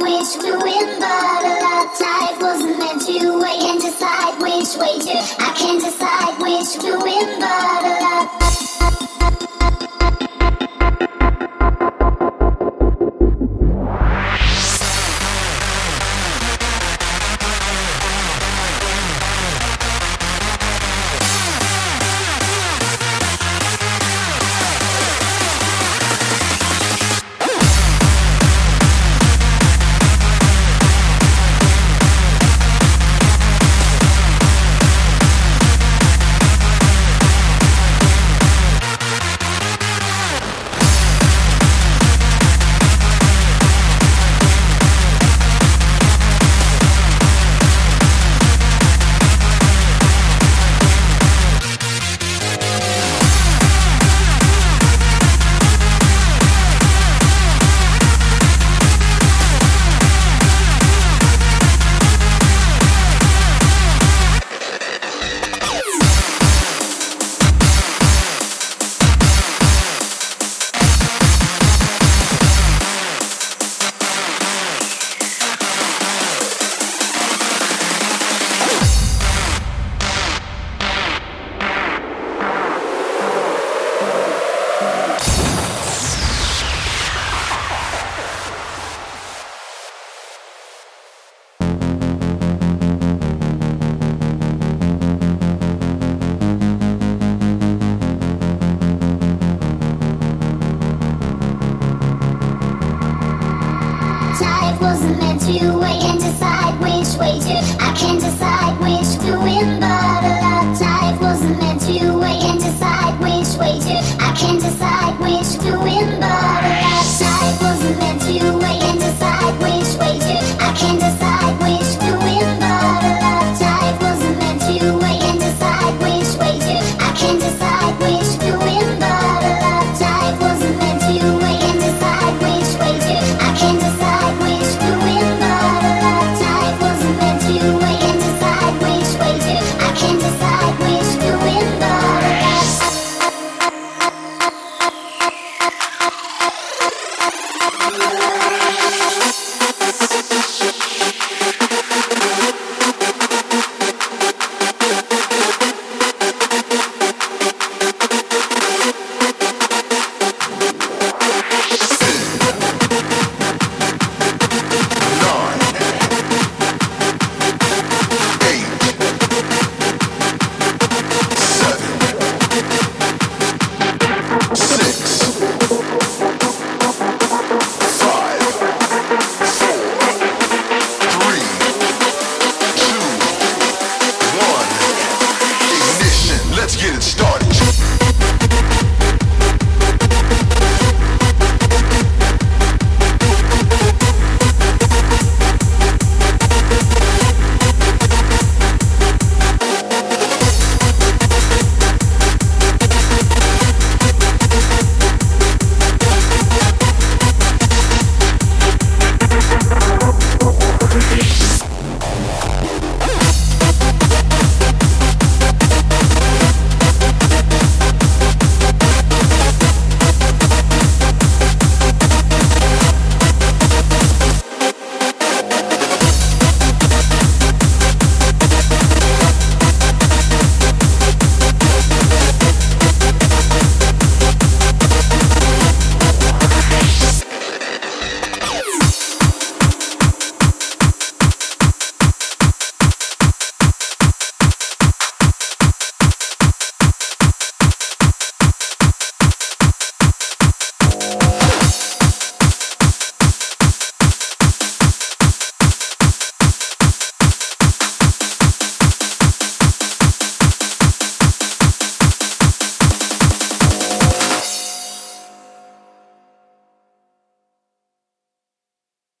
way should we in but I can't decide which way to. I can't decide which will win, but a lot to. I can't decide which way to. I can't decide which to win, but a love life wasn't meant to. I can't decide which way to. I can't decide which to win, but a love life wasn't meant to. I can't decide which way to. I can't decide which to win, but a love life wasn't meant to. I can't decide which way to. I can't decide.